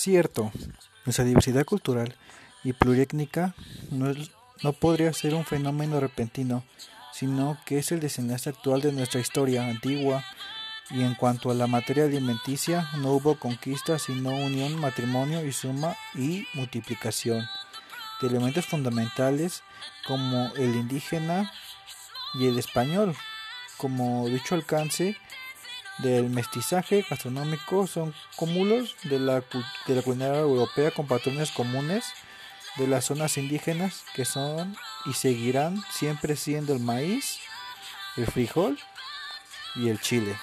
Cierto, nuestra diversidad cultural y pluriétnica no, no podría ser un fenómeno repentino, sino que es el desenlace actual de nuestra historia antigua y en cuanto a la materia alimenticia no hubo conquista sino unión, matrimonio y suma y multiplicación de elementos fundamentales como el indígena y el español. Como dicho alcance del mestizaje gastronómico son cúmulos de la, de la culinaria europea con patrones comunes de las zonas indígenas que son y seguirán siempre siendo el maíz, el frijol y el chile.